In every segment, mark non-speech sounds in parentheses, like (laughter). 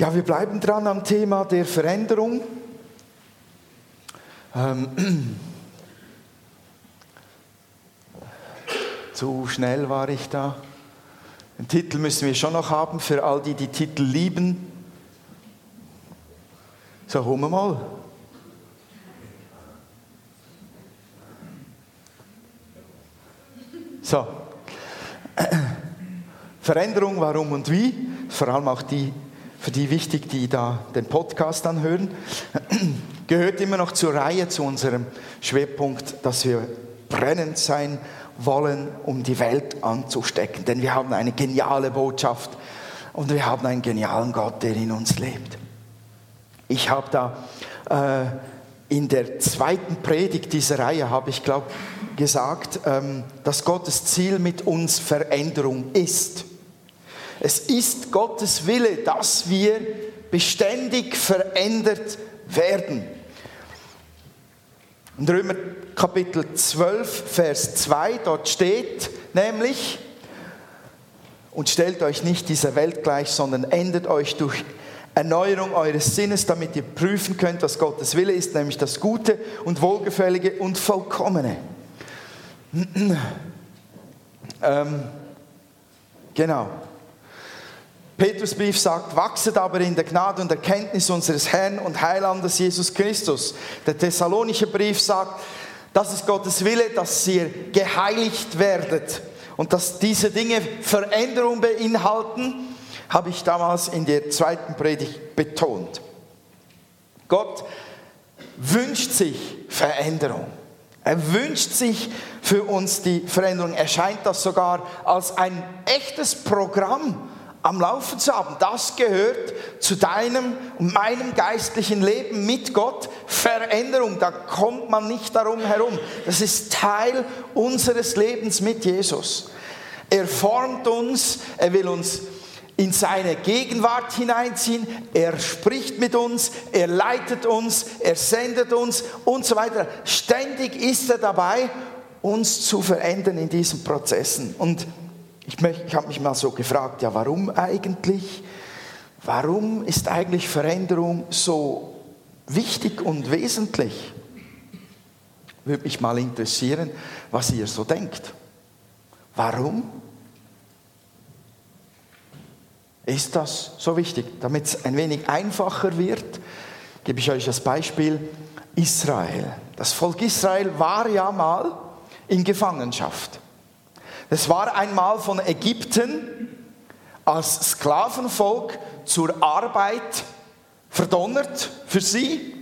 Ja, wir bleiben dran am Thema der Veränderung. Ähm, (clears throat) zu schnell war ich da. Den Titel müssen wir schon noch haben für all die, die Titel lieben. So, holen wir mal. So. (clears throat) Veränderung, warum und wie. Vor allem auch die, für die wichtig, die da den Podcast anhören. (clears throat) Gehört immer noch zur Reihe, zu unserem Schwerpunkt, dass wir brennend sein wollen, um die Welt anzustecken. Denn wir haben eine geniale Botschaft und wir haben einen genialen Gott, der in uns lebt. Ich habe da äh, in der zweiten Predigt dieser Reihe, habe ich glaube gesagt, ähm, dass Gottes Ziel mit uns Veränderung ist. Es ist Gottes Wille, dass wir beständig verändert werden. In Römer Kapitel 12, Vers 2, dort steht nämlich, und stellt euch nicht dieser Welt gleich, sondern ändert euch durch Erneuerung eures Sinnes, damit ihr prüfen könnt, was Gottes Wille ist, nämlich das Gute und Wohlgefällige und Vollkommene. (clears throat) ähm, genau. Petrusbrief sagt, wachset aber in der Gnade und Erkenntnis unseres Herrn und Heilandes Jesus Christus. Der Thessalonische Brief sagt, das ist Gottes Wille, dass ihr geheiligt werdet und dass diese Dinge Veränderung beinhalten, habe ich damals in der zweiten Predigt betont. Gott wünscht sich Veränderung. Er wünscht sich für uns die Veränderung. Er scheint das sogar als ein echtes Programm am Laufen zu haben. Das gehört zu deinem und meinem geistlichen Leben mit Gott. Veränderung, da kommt man nicht darum herum. Das ist Teil unseres Lebens mit Jesus. Er formt uns, er will uns in seine Gegenwart hineinziehen, er spricht mit uns, er leitet uns, er sendet uns und so weiter. Ständig ist er dabei, uns zu verändern in diesen Prozessen. Und ich, ich habe mich mal so gefragt, ja, warum eigentlich? Warum ist eigentlich Veränderung so wichtig und wesentlich? Würde mich mal interessieren, was ihr so denkt. Warum ist das so wichtig? Damit es ein wenig einfacher wird, gebe ich euch das Beispiel Israel. Das Volk Israel war ja mal in Gefangenschaft. Es war einmal von Ägypten als Sklavenvolk zur Arbeit verdonnert für sie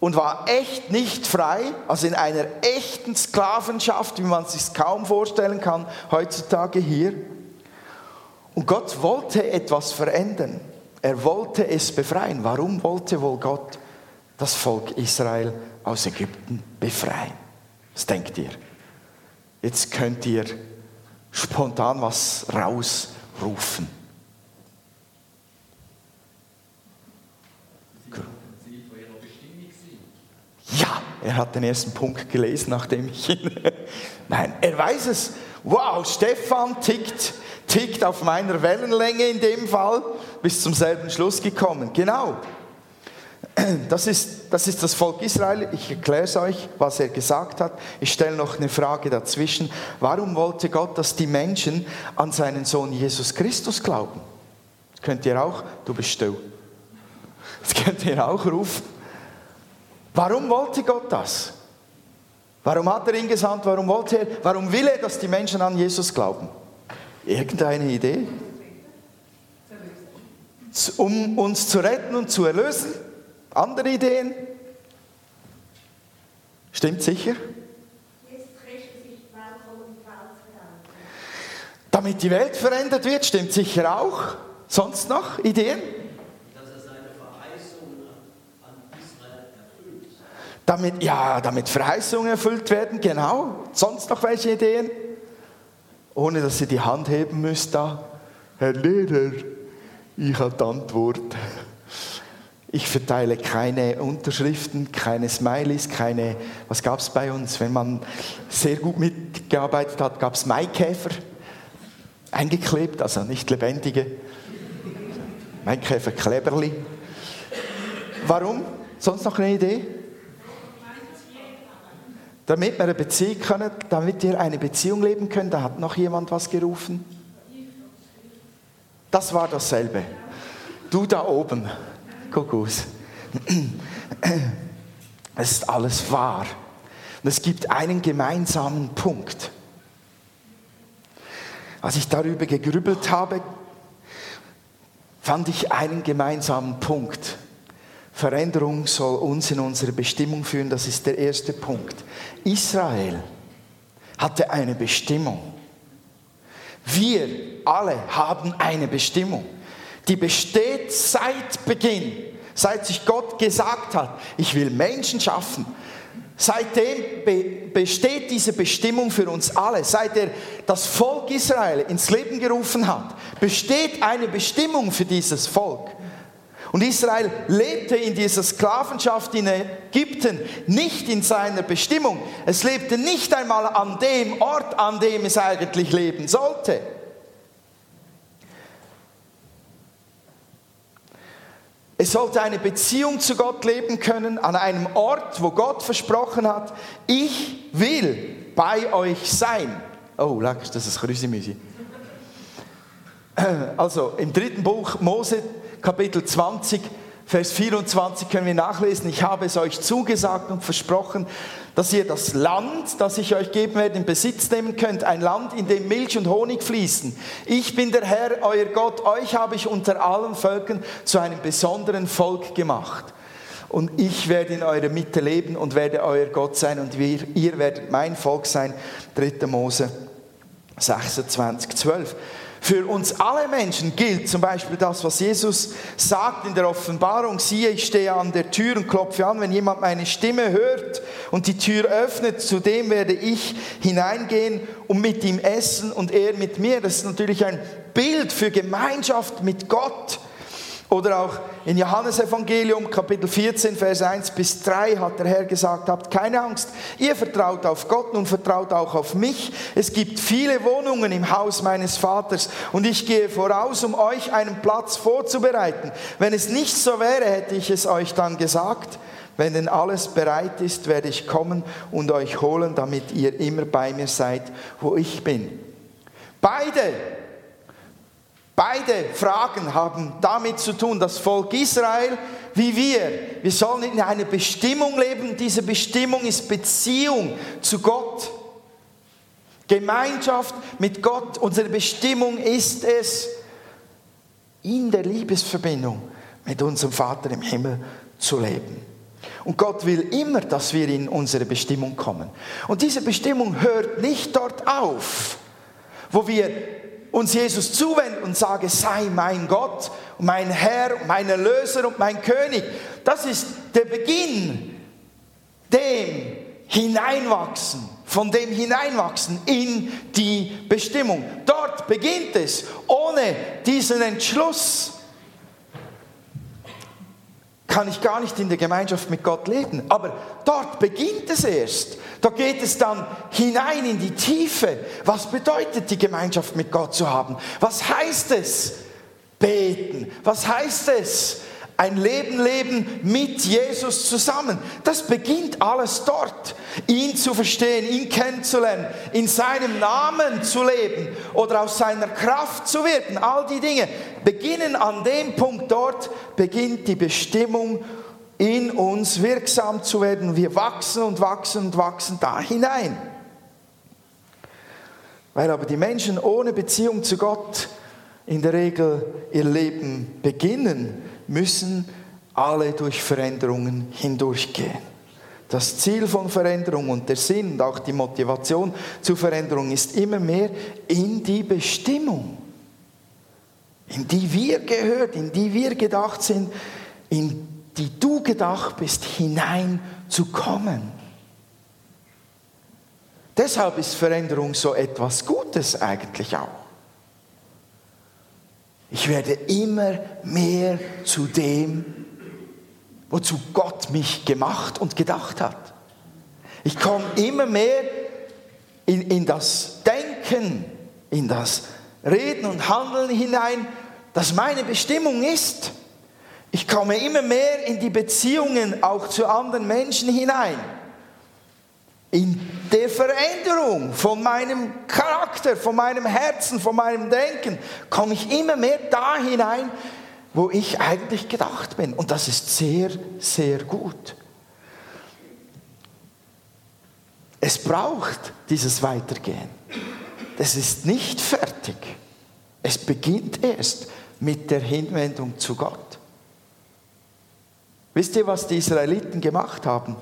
und war echt nicht frei, also in einer echten Sklavenschaft, wie man es sich kaum vorstellen kann heutzutage hier. Und Gott wollte etwas verändern. Er wollte es befreien. Warum wollte wohl Gott das Volk Israel aus Ägypten befreien? Was denkt ihr? Jetzt könnt ihr spontan was rausrufen. Ja, er hat den ersten Punkt gelesen, nachdem ich ihn. (laughs) Nein, er weiß es. Wow, Stefan tickt, tickt auf meiner Wellenlänge in dem Fall, bis zum selben Schluss gekommen. Genau. Das ist, das ist das Volk Israel. Ich erkläre es euch, was er gesagt hat. Ich stelle noch eine Frage dazwischen. Warum wollte Gott, dass die Menschen an seinen Sohn Jesus Christus glauben? Das könnt ihr auch, du bist still. Das könnt ihr auch rufen. Warum wollte Gott das? Warum hat er ihn gesandt? Warum wollte er? Warum will er, dass die Menschen an Jesus glauben? Irgendeine Idee? Um uns zu retten und zu erlösen? Andere Ideen? Stimmt sicher? Damit die Welt verändert wird, stimmt sicher auch. Sonst noch Ideen? Damit, ja, damit Verheißungen erfüllt werden, genau. Sonst noch welche Ideen? Ohne dass ihr die Hand heben müsst da. Herr Lehrer, ich habe die Antwort. Ich verteile keine Unterschriften, keine Smileys, keine, was gab es bei uns? Wenn man sehr gut mitgearbeitet hat, gab es Maikäfer, eingeklebt, also nicht lebendige. Maikäfer Kleberli. Warum? Sonst noch eine Idee? Damit wir eine Beziehung können, damit wir eine Beziehung leben können, da hat noch jemand was gerufen. Das war dasselbe. Du da oben, aus. (clears throat) Es ist alles wahr. Und es gibt einen gemeinsamen Punkt. Als ich darüber gegrübelt habe, fand ich einen gemeinsamen Punkt. Veränderung soll uns in unsere Bestimmung führen, das ist der erste Punkt. Israel hatte eine Bestimmung. Wir alle haben eine Bestimmung. Die besteht seit Beginn, seit sich Gott gesagt hat, ich will Menschen schaffen, Seitdem be besteht diese Bestimmung für uns alle. Seit er das Volk Israel ins Leben gerufen hat, besteht eine Bestimmung für dieses Volk. Und Israel lebte in dieser Sklavenschaft in Ägypten nicht in seiner Bestimmung. Es lebte nicht einmal an dem Ort, an dem es eigentlich leben sollte. Es sollte eine Beziehung zu Gott leben können an einem Ort, wo Gott versprochen hat, ich will bei euch sein. Oh, leck, das ist Krüsimüsi. Also im dritten Buch Mose, Kapitel 20, Vers 24 können wir nachlesen, ich habe es euch zugesagt und versprochen, dass ihr das Land, das ich euch geben werde, in Besitz nehmen könnt, ein Land, in dem Milch und Honig fließen. Ich bin der Herr, euer Gott, euch habe ich unter allen Völkern zu einem besonderen Volk gemacht. Und ich werde in eurer Mitte leben und werde euer Gott sein und wir, ihr werdet mein Volk sein. 3. Mose 26, 12. Für uns alle Menschen gilt zum Beispiel das, was Jesus sagt in der Offenbarung, siehe, ich stehe an der Tür und klopfe an, wenn jemand meine Stimme hört und die Tür öffnet, zu dem werde ich hineingehen und mit ihm essen und er mit mir. Das ist natürlich ein Bild für Gemeinschaft mit Gott. Oder auch in Johannes Evangelium Kapitel 14, Vers 1 bis 3 hat der Herr gesagt, habt keine Angst, ihr vertraut auf Gott und vertraut auch auf mich. Es gibt viele Wohnungen im Haus meines Vaters und ich gehe voraus, um euch einen Platz vorzubereiten. Wenn es nicht so wäre, hätte ich es euch dann gesagt. Wenn denn alles bereit ist, werde ich kommen und euch holen, damit ihr immer bei mir seid, wo ich bin. Beide Beide Fragen haben damit zu tun, das Volk Israel wie wir. Wir sollen in einer Bestimmung leben. Diese Bestimmung ist Beziehung zu Gott. Gemeinschaft mit Gott. Unsere Bestimmung ist es, in der Liebesverbindung mit unserem Vater im Himmel zu leben. Und Gott will immer, dass wir in unsere Bestimmung kommen. Und diese Bestimmung hört nicht dort auf, wo wir uns Jesus zuwenden und sage, sei mein Gott, mein Herr, mein Erlöser und mein König. Das ist der Beginn dem Hineinwachsen, von dem Hineinwachsen in die Bestimmung. Dort beginnt es. Ohne diesen Entschluss kann ich gar nicht in der Gemeinschaft mit Gott leben. Aber dort beginnt es erst. Da geht es dann hinein in die Tiefe. Was bedeutet die Gemeinschaft mit Gott zu haben? Was heißt es? Beten. Was heißt es? Ein Leben leben mit Jesus zusammen. Das beginnt alles dort. Ihn zu verstehen, ihn kennenzulernen, in seinem Namen zu leben oder aus seiner Kraft zu wirken. All die Dinge beginnen an dem Punkt dort, beginnt die Bestimmung in uns wirksam zu werden. Wir wachsen und wachsen und wachsen da hinein. Weil aber die Menschen ohne Beziehung zu Gott in der Regel ihr Leben beginnen, müssen alle durch Veränderungen hindurchgehen. Das Ziel von Veränderung und der Sinn und auch die Motivation zur Veränderung ist immer mehr in die Bestimmung, in die wir gehört, in die wir gedacht sind, in die du gedacht bist, hineinzukommen. Deshalb ist Veränderung so etwas Gutes eigentlich auch. Ich werde immer mehr zu dem, wozu Gott mich gemacht und gedacht hat. Ich komme immer mehr in, in das Denken, in das Reden und Handeln hinein, dass meine Bestimmung ist, ich komme immer mehr in die Beziehungen auch zu anderen Menschen hinein. In der Veränderung von meinem Charakter, von meinem Herzen, von meinem Denken, komme ich immer mehr da hinein, wo ich eigentlich gedacht bin. Und das ist sehr, sehr gut. Es braucht dieses Weitergehen. Das ist nicht fertig. Es beginnt erst mit der Hinwendung zu Gott. Wisst ihr, was die Israeliten gemacht haben,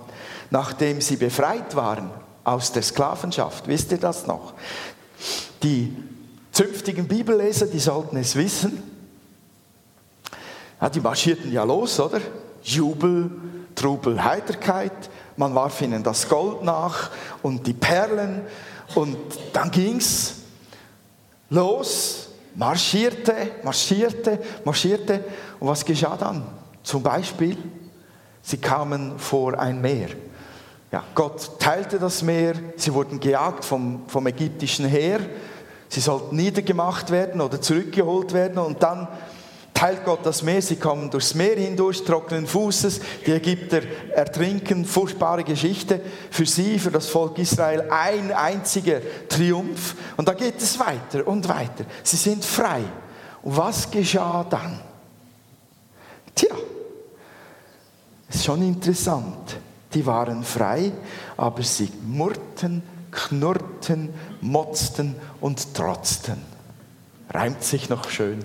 nachdem sie befreit waren aus der Sklavenschaft? Wisst ihr das noch? Die zünftigen Bibelleser, die sollten es wissen. Ja, die marschierten ja los, oder? Jubel, Trubel, Heiterkeit. Man warf ihnen das Gold nach und die Perlen und dann ging's los, marschierte, marschierte, marschierte und was geschah dann? Zum Beispiel, sie kamen vor ein Meer. Ja, Gott teilte das Meer, sie wurden gejagt vom, vom ägyptischen Heer, sie sollten niedergemacht werden oder zurückgeholt werden und dann teilt Gott das Meer, sie kommen durchs Meer hindurch, trockenen Fußes, die Ägypter ertrinken, furchtbare Geschichte. Für sie, für das Volk Israel ein einziger Triumph. Und da geht es weiter und weiter. Sie sind frei. Und was geschah dann? Tja, ist schon interessant. Die waren frei, aber sie murrten, knurrten, motzten und trotzten. Reimt sich noch schön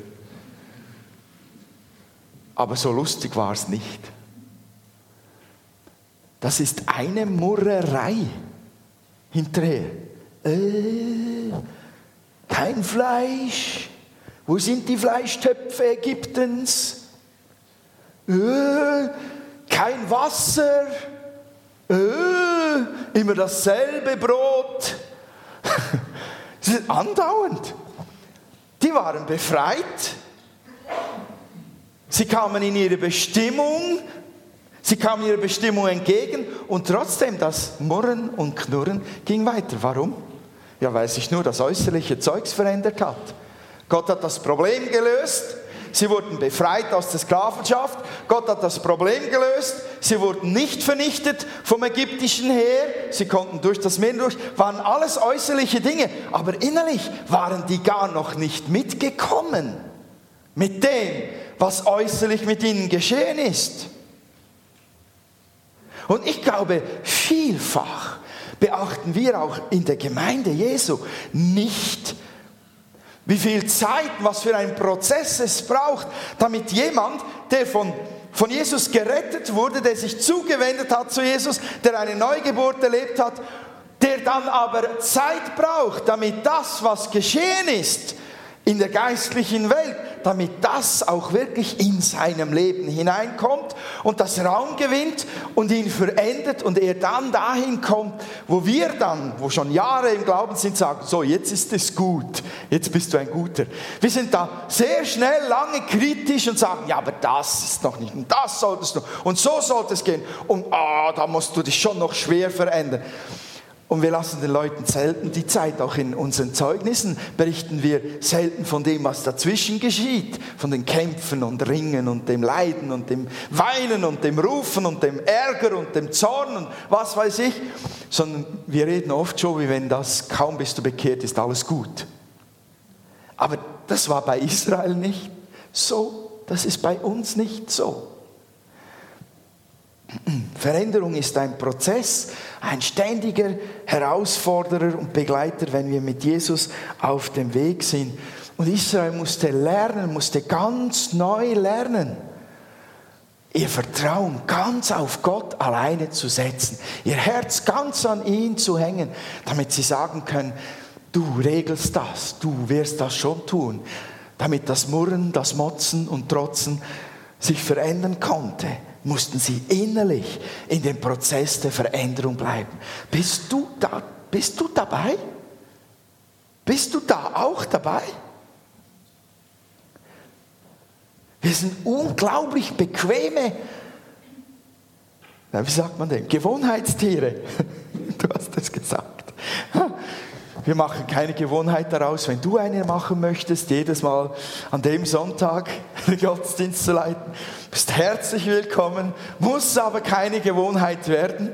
aber so lustig war es nicht. Das ist eine Murrerei hinterher. Äh, kein Fleisch. Wo sind die Fleischtöpfe Ägyptens? Äh, kein Wasser. Äh, immer dasselbe Brot. (laughs) andauernd. Die waren befreit Sie kamen in ihre Bestimmung, sie kamen ihrer Bestimmung entgegen und trotzdem das Murren und Knurren ging weiter. Warum? Ja, weil sich nur das äußerliche Zeugs verändert hat. Gott hat das Problem gelöst. Sie wurden befreit aus der Sklavenschaft. Gott hat das Problem gelöst. Sie wurden nicht vernichtet vom ägyptischen Heer. Sie konnten durch das Meer durch. Waren alles äußerliche Dinge. Aber innerlich waren die gar noch nicht mitgekommen mit dem, was äußerlich mit ihnen geschehen ist. Und ich glaube, vielfach beachten wir auch in der Gemeinde Jesu nicht, wie viel Zeit, was für ein Prozess es braucht, damit jemand, der von, von Jesus gerettet wurde, der sich zugewendet hat zu Jesus, der eine Neugeburt erlebt hat, der dann aber Zeit braucht, damit das, was geschehen ist, in der geistlichen Welt, damit das auch wirklich in seinem Leben hineinkommt und das Raum gewinnt und ihn verändert und er dann dahin kommt, wo wir dann, wo schon Jahre im Glauben sind, sagen, so jetzt ist es gut, jetzt bist du ein Guter. Wir sind da sehr schnell, lange kritisch und sagen, ja, aber das ist noch nicht und das solltest du und so sollte es gehen und ah, da musst du dich schon noch schwer verändern. Und wir lassen den Leuten selten die Zeit. Auch in unseren Zeugnissen berichten wir selten von dem, was dazwischen geschieht. Von den Kämpfen und Ringen und dem Leiden und dem Weinen und dem Rufen und dem Ärger und dem Zorn und was weiß ich. Sondern wir reden oft schon, wie wenn das kaum bist du bekehrt, ist alles gut. Aber das war bei Israel nicht so. Das ist bei uns nicht so. Veränderung ist ein Prozess, ein ständiger Herausforderer und Begleiter, wenn wir mit Jesus auf dem Weg sind. Und Israel musste lernen, musste ganz neu lernen, ihr Vertrauen ganz auf Gott alleine zu setzen, ihr Herz ganz an ihn zu hängen, damit sie sagen können, du regelst das, du wirst das schon tun, damit das Murren, das Motzen und Trotzen sich verändern konnte mussten sie innerlich in dem Prozess der Veränderung bleiben. Bist du da? Bist du dabei? Bist du da auch dabei? Wir sind unglaublich bequeme, wie sagt man denn, Gewohnheitstiere. (laughs) Du hast es gesagt. Wir machen keine Gewohnheit daraus. Wenn du eine machen möchtest, jedes Mal an dem Sonntag (laughs) den Gottesdienst zu leiten, bist herzlich willkommen, muss aber keine Gewohnheit werden.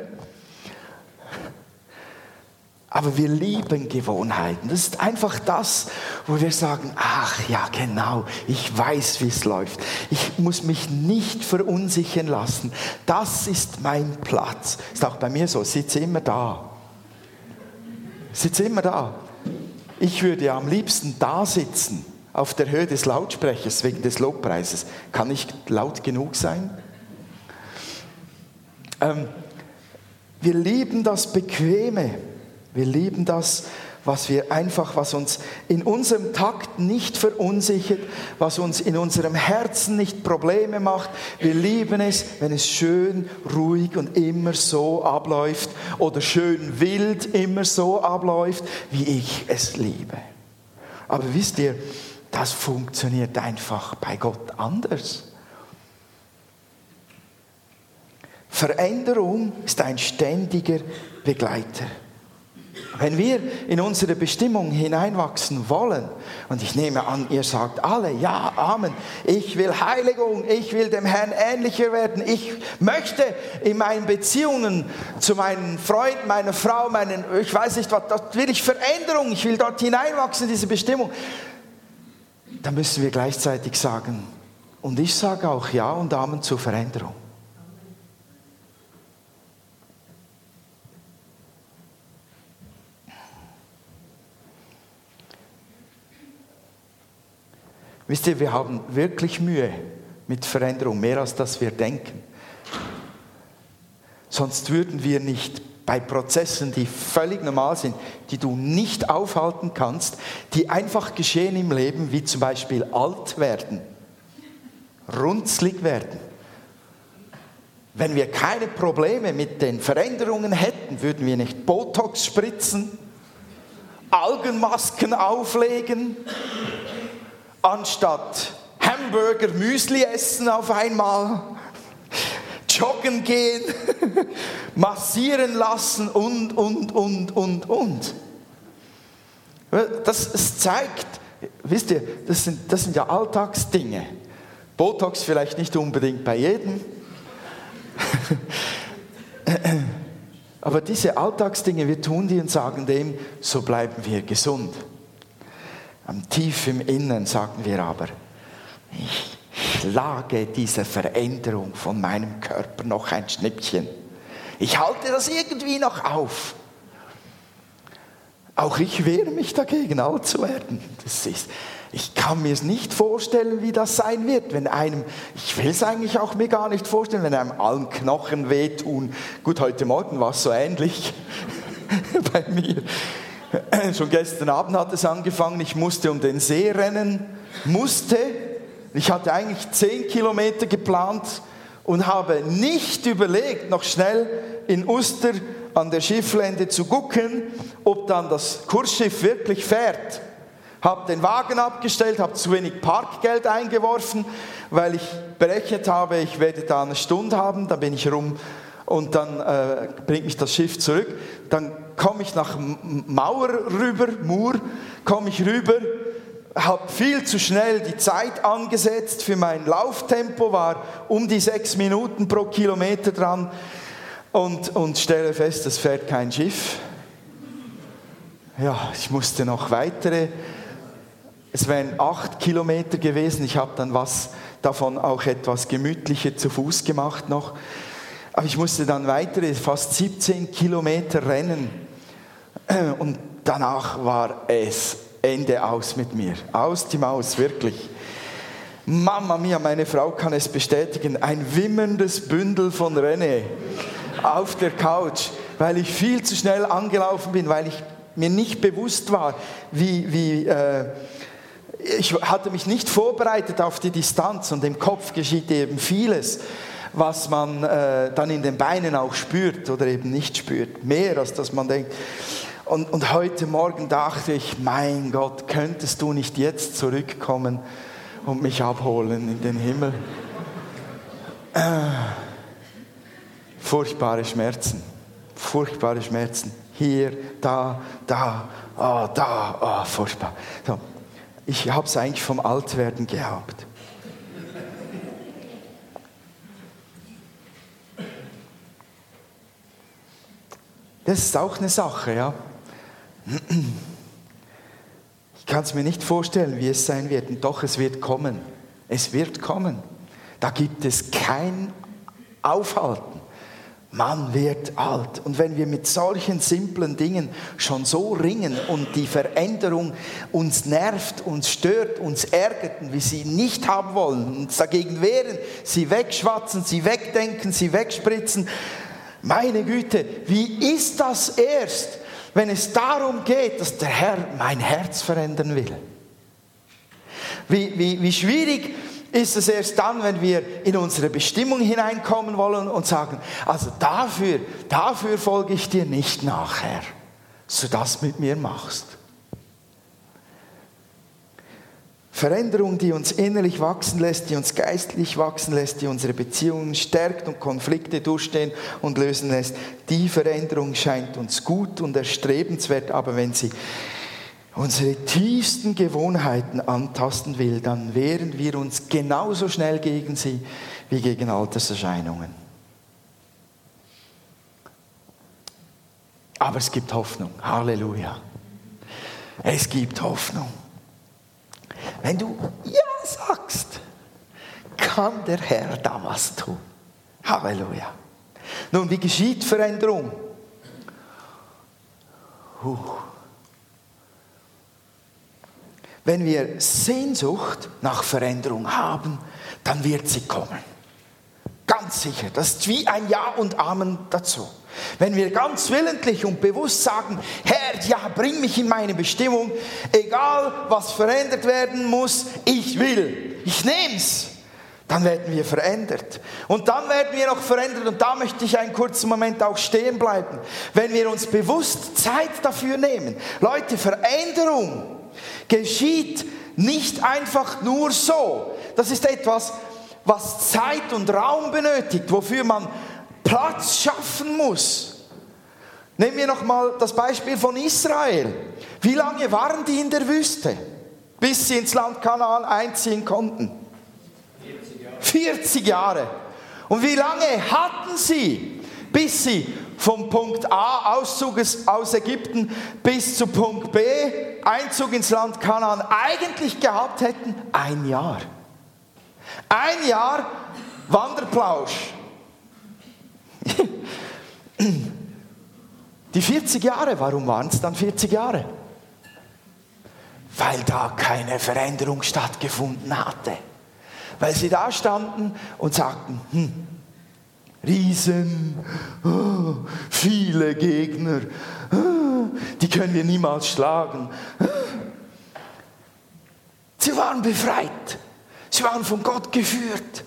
Aber wir lieben Gewohnheiten. Das ist einfach das, wo wir sagen, ach ja, genau, ich weiß, wie es läuft. Ich muss mich nicht verunsichern lassen. Das ist mein Platz. Ist auch bei mir so, ich sitze immer da. Sitze immer da. Ich würde am liebsten da sitzen, auf der Höhe des Lautsprechers wegen des Lobpreises. Kann ich laut genug sein? Ähm, wir lieben das Bequeme. Wir lieben das, was wir einfach, was uns in unserem Takt nicht verunsichert, was uns in unserem Herzen nicht Probleme macht. Wir lieben es, wenn es schön, ruhig und immer so abläuft oder schön wild immer so abläuft, wie ich es liebe. Aber wisst ihr, das funktioniert einfach bei Gott anders. Veränderung ist ein ständiger Begleiter. Wenn wir in unsere Bestimmung hineinwachsen wollen, und ich nehme an, ihr sagt alle, ja, Amen, ich will Heiligung, ich will dem Herrn ähnlicher werden, ich möchte in meinen Beziehungen zu meinen Freunden, meiner Frau, meinen, ich weiß nicht was, dort will ich Veränderung, ich will dort hineinwachsen, diese Bestimmung, dann müssen wir gleichzeitig sagen, und ich sage auch Ja und Amen zur Veränderung. Wisst ihr, wir haben wirklich Mühe mit Veränderung, mehr als das wir denken. Sonst würden wir nicht bei Prozessen, die völlig normal sind, die du nicht aufhalten kannst, die einfach geschehen im Leben, wie zum Beispiel alt werden, runzlig werden. Wenn wir keine Probleme mit den Veränderungen hätten, würden wir nicht Botox spritzen, Algenmasken auflegen, anstatt Hamburger Müsli essen auf einmal, joggen gehen, (laughs) massieren lassen und, und, und, und, und. Das es zeigt, wisst ihr, das sind, das sind ja Alltagsdinge. Botox vielleicht nicht unbedingt bei jedem. (laughs) Aber diese Alltagsdinge, wir tun die und sagen dem, so bleiben wir gesund. Am tief im Innen sagen wir aber, ich schlage diese Veränderung von meinem Körper noch ein Schnippchen. Ich halte das irgendwie noch auf. Auch ich wehre mich dagegen, alt zu werden. Das ist, ich kann mir es nicht vorstellen, wie das sein wird, wenn einem, ich will es eigentlich auch mir gar nicht vorstellen, wenn einem allen Knochen wehtun. Gut, heute Morgen war es so ähnlich (laughs) bei mir. (clears throat) Schon gestern Abend hat es angefangen, ich musste um den See rennen, musste. Ich hatte eigentlich zehn Kilometer geplant und habe nicht überlegt, noch schnell in Uster an der Schifflände zu gucken, ob dann das Kursschiff wirklich fährt. Habe den Wagen abgestellt, habe zu wenig Parkgeld eingeworfen, weil ich berechnet habe, ich werde da eine Stunde haben, dann bin ich rum und dann äh, bringt mich das Schiff zurück. Dann komme ich nach Mauer rüber, Mur, komme ich rüber, habe viel zu schnell die Zeit angesetzt für mein Lauftempo, war um die sechs Minuten pro Kilometer dran und, und stelle fest, es fährt kein Schiff. Ja, ich musste noch weitere, es wären acht Kilometer gewesen, ich habe dann was davon auch etwas gemütlicher zu Fuß gemacht noch. Aber ich musste dann weitere, fast 17 Kilometer rennen. (clears throat) Und danach war es Ende aus mit mir. Aus die Maus, wirklich. Mama mia, meine Frau kann es bestätigen. Ein wimmerndes Bündel von René auf der Couch, weil ich viel zu schnell angelaufen bin, weil ich mir nicht bewusst war, wie, wie äh, ich hatte mich nicht vorbereitet auf die Distanz und im Kopf geschieht eben vieles was man äh, dann in den Beinen auch spürt oder eben nicht spürt. Mehr als dass man denkt. Und, und heute Morgen dachte ich, mein Gott, könntest du nicht jetzt zurückkommen und mich abholen in den Himmel? Äh, furchtbare Schmerzen, furchtbare Schmerzen. hier, da, da, oh, da, oh, furchtbar. So. Ich habe es eigentlich vom Altwerden gehabt. Das ist auch eine Sache, ja. Ich kann es mir nicht vorstellen, wie es sein wird. Und doch, es wird kommen. Es wird kommen. Da gibt es kein Aufhalten. Man wird alt. Und wenn wir mit solchen simplen Dingen schon so ringen und die Veränderung uns nervt, uns stört, uns ärgert und wir sie nicht haben wollen, uns dagegen wehren, sie wegschwatzen, sie wegdenken, sie wegspritzen, meine Güte, wie ist das erst, wenn es darum geht, dass der Herr mein Herz verändern will? Wie, wie, wie schwierig ist es erst dann, wenn wir in unsere Bestimmung hineinkommen wollen und sagen, also dafür, dafür folge ich dir nicht nachher, so das mit mir machst. Veränderung, die uns innerlich wachsen lässt, die uns geistlich wachsen lässt, die unsere Beziehungen stärkt und Konflikte durchstehen und lösen lässt, die Veränderung scheint uns gut und erstrebenswert, aber wenn sie unsere tiefsten Gewohnheiten antasten will, dann wehren wir uns genauso schnell gegen sie wie gegen Alterserscheinungen. Aber es gibt Hoffnung. Halleluja. Es gibt Hoffnung. Wenn du Ja sagst, kann der Herr da was tun. Halleluja. Nun, wie geschieht Veränderung? Huh. Wenn wir Sehnsucht nach Veränderung haben, dann wird sie kommen. Ganz sicher. Das ist wie ein Ja und Amen dazu. Wenn wir ganz willentlich und bewusst sagen, Herr, ja, bring mich in meine Bestimmung, egal was verändert werden muss, ich will, ich nehme es, dann werden wir verändert. Und dann werden wir noch verändert, und da möchte ich einen kurzen Moment auch stehen bleiben, wenn wir uns bewusst Zeit dafür nehmen. Leute, Veränderung geschieht nicht einfach nur so. Das ist etwas, was Zeit und Raum benötigt, wofür man Platz schaffen muss. Nehmen wir nochmal das Beispiel von Israel. Wie lange waren die in der Wüste, bis sie ins Land Kanaan einziehen konnten? 40 Jahre. 40 Jahre. Und wie lange hatten sie, bis sie vom Punkt A, Auszug aus Ägypten, bis zu Punkt B, Einzug ins Land Kanaan, eigentlich gehabt hätten? Ein Jahr. Ein Jahr Wanderplausch. Die 40 Jahre, warum waren es dann 40 Jahre? Weil da keine Veränderung stattgefunden hatte. Weil sie da standen und sagten, hm, Riesen, oh, viele Gegner, oh, die können wir niemals schlagen. Sie waren befreit, sie waren von Gott geführt.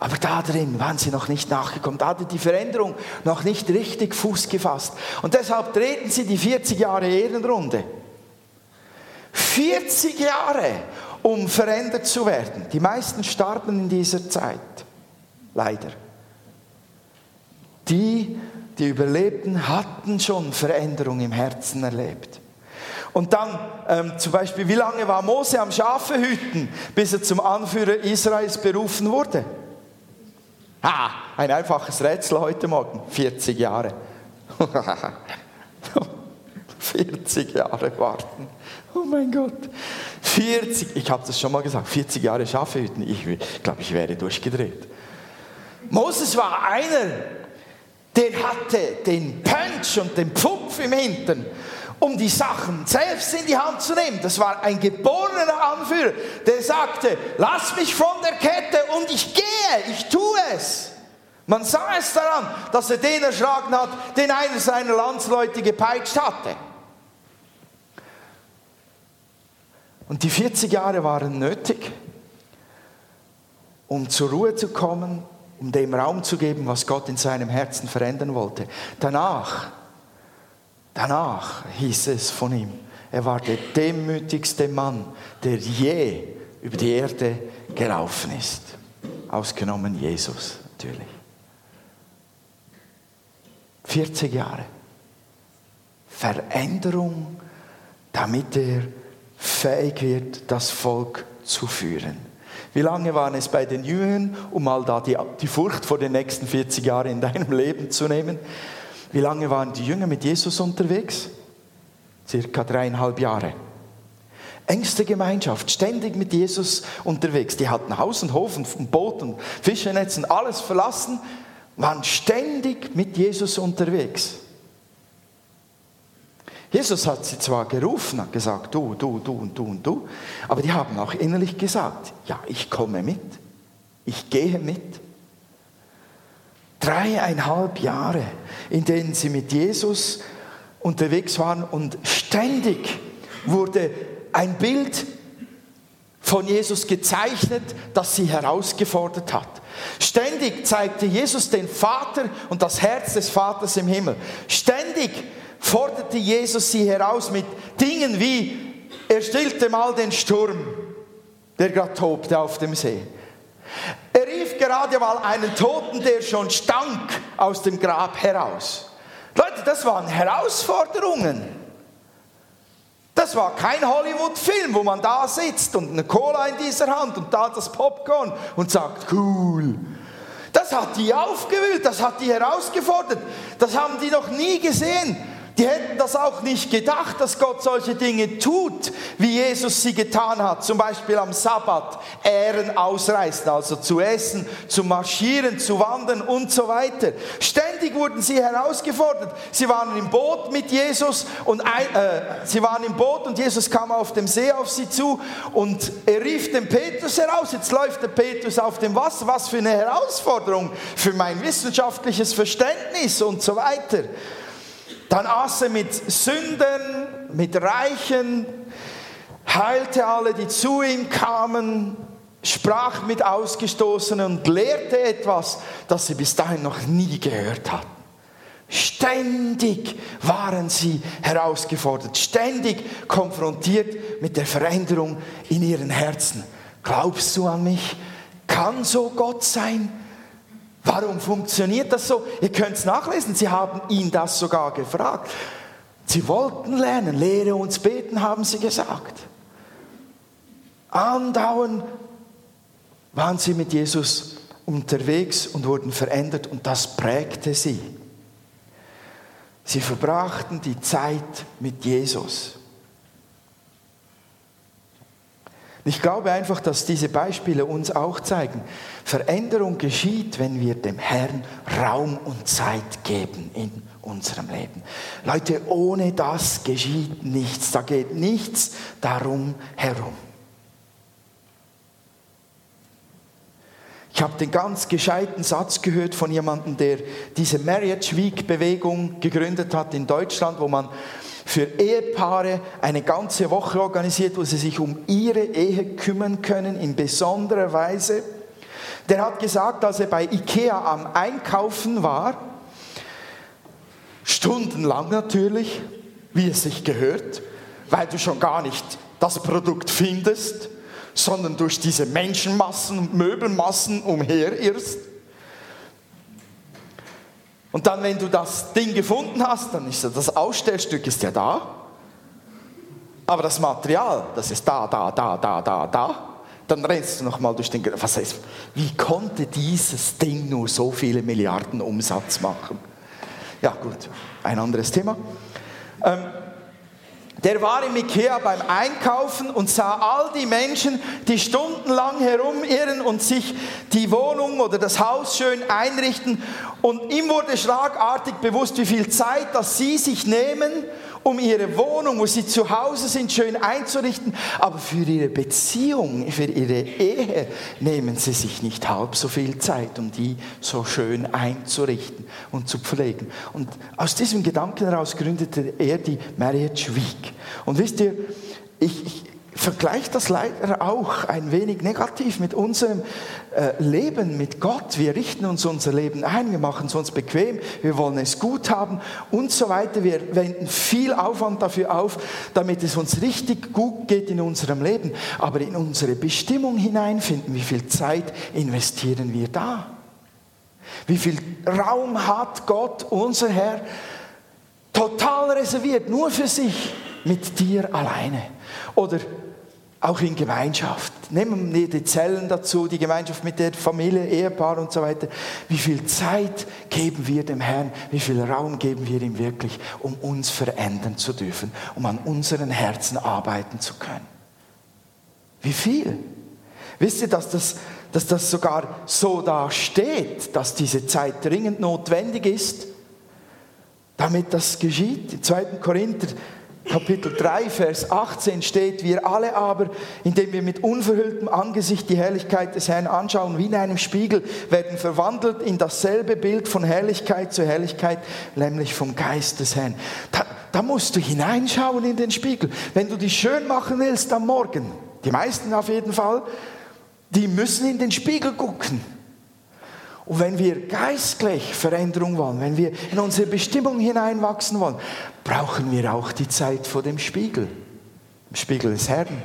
Aber da drin waren sie noch nicht nachgekommen. Da hatte die Veränderung noch nicht richtig Fuß gefasst. Und deshalb treten sie die 40 Jahre Ehrenrunde. 40 Jahre, um verändert zu werden. Die meisten starben in dieser Zeit. Leider. Die, die überlebten, hatten schon Veränderung im Herzen erlebt. Und dann ähm, zum Beispiel, wie lange war Mose am Schafe hüten, bis er zum Anführer Israels berufen wurde? Ha, ein einfaches Rätsel heute Morgen. 40 Jahre. (laughs) 40 Jahre warten. Oh mein Gott. 40, ich habe das schon mal gesagt, 40 Jahre Schafe hüten. Ich, ich glaube, ich wäre durchgedreht. Moses war einer, der hatte den Punch und den Pfupf im Hintern um die Sachen selbst in die Hand zu nehmen. Das war ein geborener Anführer, der sagte, lass mich von der Kette und ich gehe, ich tue es. Man sah es daran, dass er den erschlagen hat, den einer seiner Landsleute gepeitscht hatte. Und die 40 Jahre waren nötig, um zur Ruhe zu kommen, um dem Raum zu geben, was Gott in seinem Herzen verändern wollte. Danach Danach hieß es von ihm, er war der demütigste Mann, der je über die Erde gelaufen ist. Ausgenommen Jesus natürlich. 40 Jahre. Veränderung, damit er fähig wird, das Volk zu führen. Wie lange waren es bei den Jüngern, um mal da die, die Furcht vor den nächsten 40 Jahren in deinem Leben zu nehmen? Wie lange waren die Jünger mit Jesus unterwegs? Circa dreieinhalb Jahre. Engste Gemeinschaft, ständig mit Jesus unterwegs. Die hatten Haus und Hof und Boot und Fischernetz und alles verlassen, waren ständig mit Jesus unterwegs. Jesus hat sie zwar gerufen, hat gesagt, du, du, du und du und du, aber die haben auch innerlich gesagt, ja, ich komme mit, ich gehe mit. Dreieinhalb Jahre, in denen sie mit Jesus unterwegs waren und ständig wurde ein Bild von Jesus gezeichnet, das sie herausgefordert hat. Ständig zeigte Jesus den Vater und das Herz des Vaters im Himmel. Ständig forderte Jesus sie heraus mit Dingen wie, er stillte mal den Sturm, der gerade tobte auf dem See. Er gerade mal einen Toten, der schon stank, aus dem Grab heraus. Leute, das waren Herausforderungen. Das war kein Hollywood-Film, wo man da sitzt und eine Cola in dieser Hand und da das Popcorn und sagt, cool. Das hat die aufgewühlt, das hat die herausgefordert. Das haben die noch nie gesehen. Die hätten das auch nicht gedacht, dass Gott solche Dinge tut, wie Jesus sie getan hat. Zum Beispiel am Sabbat Ähren ausreißen, also zu essen, zu marschieren, zu wandern und so weiter. Ständig wurden sie herausgefordert. Sie waren im Boot mit Jesus und äh, sie waren im Boot und Jesus kam auf dem See auf sie zu und er rief den Petrus heraus. Jetzt läuft der Petrus auf dem Wasser. Was für eine Herausforderung für mein wissenschaftliches Verständnis und so weiter. Dann aß er mit Sündern, mit Reichen, heilte alle, die zu ihm kamen, sprach mit Ausgestoßenen und lehrte etwas, das sie bis dahin noch nie gehört hatten. Ständig waren sie herausgefordert, ständig konfrontiert mit der Veränderung in ihren Herzen. Glaubst du an mich? Kann so Gott sein? Warum funktioniert das so? Ihr könnt es nachlesen, sie haben ihn das sogar gefragt. Sie wollten lernen, lehre uns beten, haben sie gesagt. Andauernd waren sie mit Jesus unterwegs und wurden verändert und das prägte sie. Sie verbrachten die Zeit mit Jesus. Ich glaube einfach, dass diese Beispiele uns auch zeigen, Veränderung geschieht, wenn wir dem Herrn Raum und Zeit geben in unserem Leben. Leute, ohne das geschieht nichts. Da geht nichts darum herum. Ich habe den ganz gescheiten Satz gehört von jemandem, der diese Marriage Week Bewegung gegründet hat in Deutschland, wo man für Ehepaare eine ganze Woche organisiert, wo sie sich um ihre Ehe kümmern können in besonderer Weise. Der hat gesagt, als er bei Ikea am Einkaufen war, stundenlang natürlich, wie es sich gehört, weil du schon gar nicht das Produkt findest, sondern durch diese Menschenmassen und Möbelmassen umherirrst. Und dann, wenn du das Ding gefunden hast, dann ist das Ausstellstück ist ja da. Aber das Material, das ist da, da, da, da, da, da. Dann rennst du nochmal durch den. Was heißt, wie konnte dieses Ding nur so viele Milliarden Umsatz machen? Ja, gut, ein anderes Thema. Ähm, der war im Ikea beim Einkaufen und sah all die Menschen, die stundenlang herumirren und sich die Wohnung oder das Haus schön einrichten. Und ihm wurde schlagartig bewusst, wie viel Zeit das sie sich nehmen, um ihre Wohnung, wo sie zu Hause sind, schön einzurichten. Aber für ihre Beziehung, für ihre Ehe nehmen sie sich nicht halb so viel Zeit, um die so schön einzurichten und zu pflegen. Und aus diesem Gedanken heraus gründete er die Marriage Week. Und wisst ihr, ich, ich vergleicht das leider auch ein wenig negativ mit unserem äh, Leben mit Gott. Wir richten uns unser Leben ein, wir machen es uns bequem, wir wollen es gut haben und so weiter. Wir wenden viel Aufwand dafür auf, damit es uns richtig gut geht in unserem Leben. Aber in unsere Bestimmung hineinfinden, wie viel Zeit investieren wir da? Wie viel Raum hat Gott, unser Herr, Total reserviert, nur für sich, mit dir alleine. Oder auch in Gemeinschaft. Nehmen wir die Zellen dazu, die Gemeinschaft mit der Familie, Ehepaar und so weiter. Wie viel Zeit geben wir dem Herrn? Wie viel Raum geben wir ihm wirklich, um uns verändern zu dürfen, um an unseren Herzen arbeiten zu können? Wie viel? Wisst ihr, dass das, dass das sogar so da steht, dass diese Zeit dringend notwendig ist, damit das geschieht? Im 2. Korinther Kapitel 3, Vers 18 steht, wir alle aber, indem wir mit unverhülltem Angesicht die Herrlichkeit des Herrn anschauen, wie in einem Spiegel, werden verwandelt in dasselbe Bild von Herrlichkeit zu Herrlichkeit, nämlich vom Geist des Herrn. Da, da musst du hineinschauen in den Spiegel. Wenn du dich schön machen willst am Morgen, die meisten auf jeden Fall, die müssen in den Spiegel gucken. Und wenn wir geistlich Veränderung wollen, wenn wir in unsere Bestimmung hineinwachsen wollen, brauchen wir auch die Zeit vor dem Spiegel, im Spiegel des Herrn,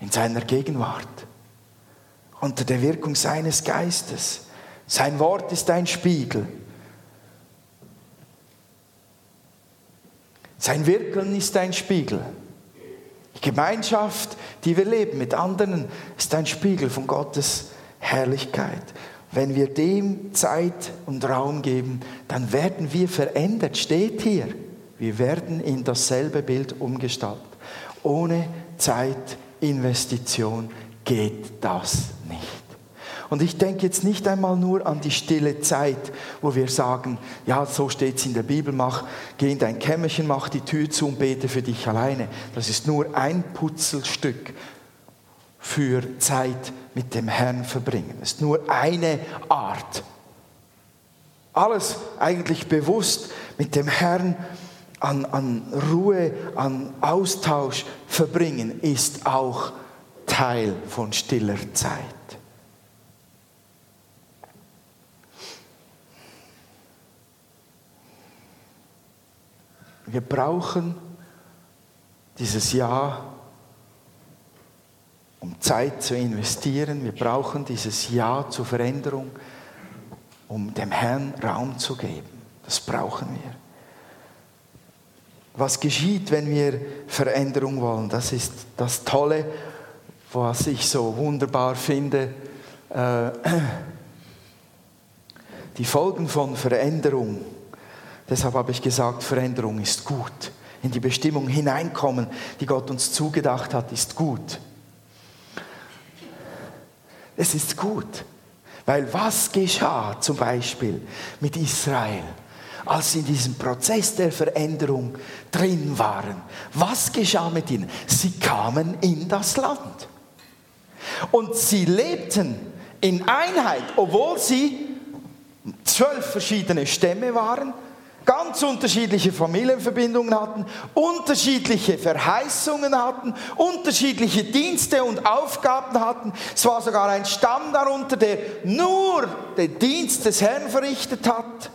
in seiner Gegenwart, unter der Wirkung seines Geistes. Sein Wort ist ein Spiegel. Sein Wirken ist ein Spiegel. Die Gemeinschaft, die wir leben mit anderen, ist ein Spiegel von Gottes Herrlichkeit. Wenn wir dem Zeit und Raum geben, dann werden wir verändert. Steht hier. Wir werden in dasselbe Bild umgestaltet. Ohne Zeitinvestition geht das nicht. Und ich denke jetzt nicht einmal nur an die stille Zeit, wo wir sagen, ja, so steht es in der Bibel, mach, geh in dein Kämmerchen, mach die Tür zu und bete für dich alleine. Das ist nur ein Putzelstück für Zeit mit dem Herrn verbringen. Es ist nur eine Art. Alles eigentlich bewusst mit dem Herrn an, an Ruhe, an Austausch verbringen, ist auch Teil von stiller Zeit. Wir brauchen dieses Jahr um Zeit zu investieren. Wir brauchen dieses Ja zur Veränderung, um dem Herrn Raum zu geben. Das brauchen wir. Was geschieht, wenn wir Veränderung wollen? Das ist das Tolle, was ich so wunderbar finde. Äh, die Folgen von Veränderung. Deshalb habe ich gesagt, Veränderung ist gut. In die Bestimmung hineinkommen, die Gott uns zugedacht hat, ist gut. Es ist gut. Weil was geschah zum Beispiel mit Israel, als sie in diesem Prozess der Veränderung drin waren? Was geschah mit ihnen? Sie kamen in das Land. Und sie lebten in Einheit, obwohl sie zwölf verschiedene Stämme waren ganz unterschiedliche Familienverbindungen hatten, unterschiedliche Verheißungen hatten, unterschiedliche Dienste und Aufgaben hatten. Es war sogar ein Stamm darunter, der nur den Dienst des Herrn verrichtet hat.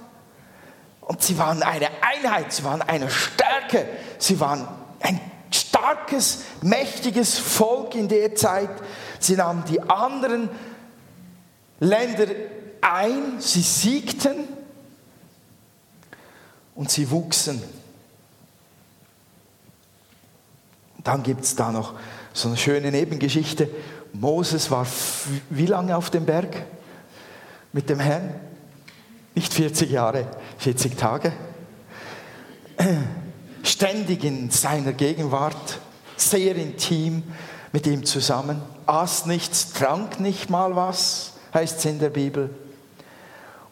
Und sie waren eine Einheit, sie waren eine Stärke, sie waren ein starkes, mächtiges Volk in der Zeit. Sie nahmen die anderen Länder ein, sie siegten und sie wuchsen. Dann gibt es da noch so eine schöne Nebengeschichte. Moses war wie lange auf dem Berg mit dem Herrn? Nicht 40 Jahre, 40 Tage. (clears throat) Ständig in seiner Gegenwart, sehr intim mit ihm zusammen. Aß nichts, trank nicht mal was, heißt es in der Bibel.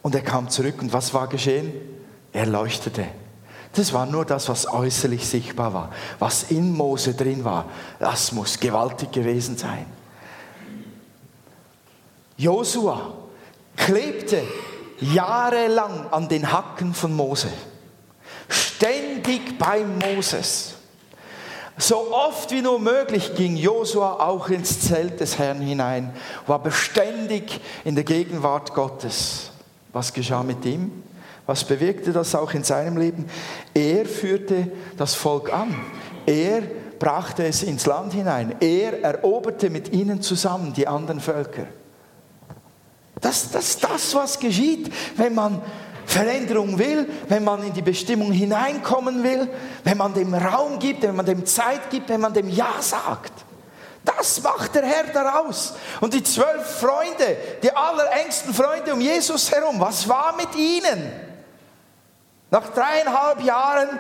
Und er kam zurück und was war geschehen? Er leuchtete. Das war nur das, was äußerlich sichtbar war. Was in Mose drin war, das muss gewaltig gewesen sein. Josua klebte jahrelang an den Hacken von Mose. Ständig bei Moses. So oft wie nur möglich ging Josua auch ins Zelt des Herrn hinein, war beständig in der Gegenwart Gottes. Was geschah mit ihm? Was bewirkte das auch in seinem Leben? Er führte das Volk an. Er brachte es ins Land hinein. Er eroberte mit ihnen zusammen die anderen Völker. Das ist das, das, was geschieht, wenn man Veränderung will, wenn man in die Bestimmung hineinkommen will, wenn man dem Raum gibt, wenn man dem Zeit gibt, wenn man dem Ja sagt. Das macht der Herr daraus. Und die zwölf Freunde, die allerengsten Freunde um Jesus herum, was war mit ihnen? Nach dreieinhalb Jahren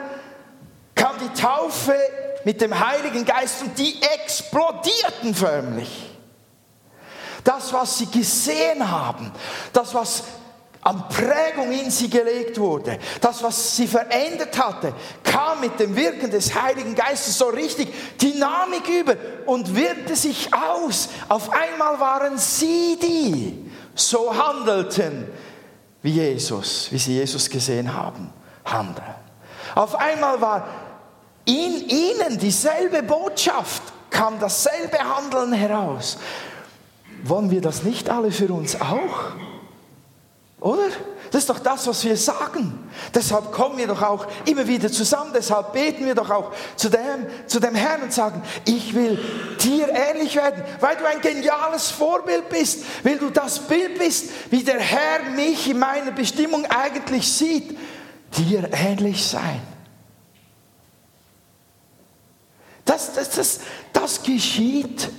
kam die Taufe mit dem Heiligen Geist und die explodierten förmlich. Das, was sie gesehen haben, das, was an Prägung in sie gelegt wurde, das, was sie verändert hatte, kam mit dem Wirken des Heiligen Geistes so richtig Dynamik über und wirkte sich aus. Auf einmal waren sie die, so handelten wie Jesus, wie sie Jesus gesehen haben, handeln. Auf einmal war in ihnen dieselbe Botschaft, kam dasselbe Handeln heraus. Wollen wir das nicht alle für uns auch? Oder? Das ist doch das, was wir sagen. Deshalb kommen wir doch auch immer wieder zusammen. Deshalb beten wir doch auch zu dem, zu dem Herrn und sagen, ich will dir ähnlich werden, weil du ein geniales Vorbild bist, weil du das Bild bist, wie der Herr mich in meiner Bestimmung eigentlich sieht, dir ähnlich sein. Das, das, das, das geschieht.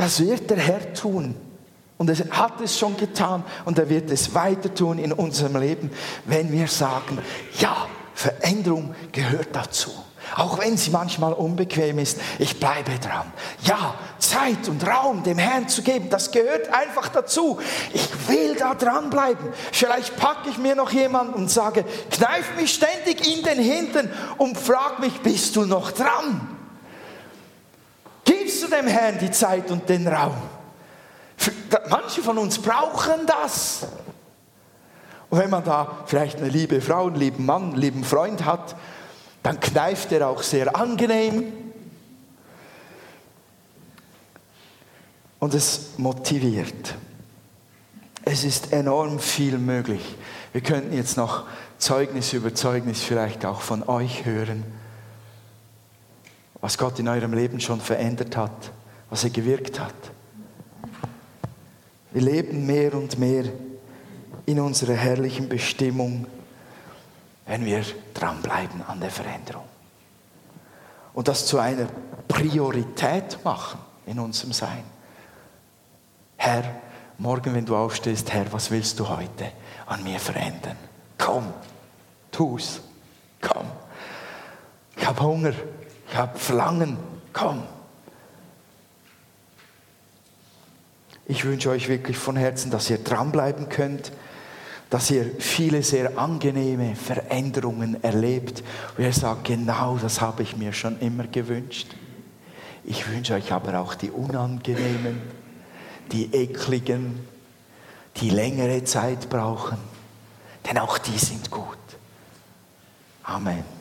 Das wird der Herr tun. Und er hat es schon getan und er wird es weiter tun in unserem Leben, wenn wir sagen, ja, Veränderung gehört dazu. Auch wenn sie manchmal unbequem ist, ich bleibe dran. Ja, Zeit und Raum dem Herrn zu geben, das gehört einfach dazu. Ich will da dranbleiben. Vielleicht packe ich mir noch jemanden und sage, kneif mich ständig in den Hintern und frag mich, bist du noch dran? Gibst du dem Herrn die Zeit und den Raum? Manche von uns brauchen das. Und wenn man da vielleicht eine liebe Frau, einen lieben Mann, einen lieben Freund hat, dann kneift er auch sehr angenehm. Und es motiviert. Es ist enorm viel möglich. Wir könnten jetzt noch Zeugnis über Zeugnis vielleicht auch von euch hören, was Gott in eurem Leben schon verändert hat, was er gewirkt hat. Wir leben mehr und mehr in unserer herrlichen Bestimmung, wenn wir dranbleiben an der Veränderung. Und das zu einer Priorität machen in unserem Sein. Herr, morgen, wenn du aufstehst, Herr, was willst du heute an mir verändern? Komm, tu's, komm. Ich habe Hunger, ich habe Verlangen, komm. Ich wünsche euch wirklich von Herzen, dass ihr dranbleiben könnt, dass ihr viele sehr angenehme Veränderungen erlebt, wo ihr sagt, genau das habe ich mir schon immer gewünscht. Ich wünsche euch aber auch die unangenehmen, die ekligen, die längere Zeit brauchen, denn auch die sind gut. Amen.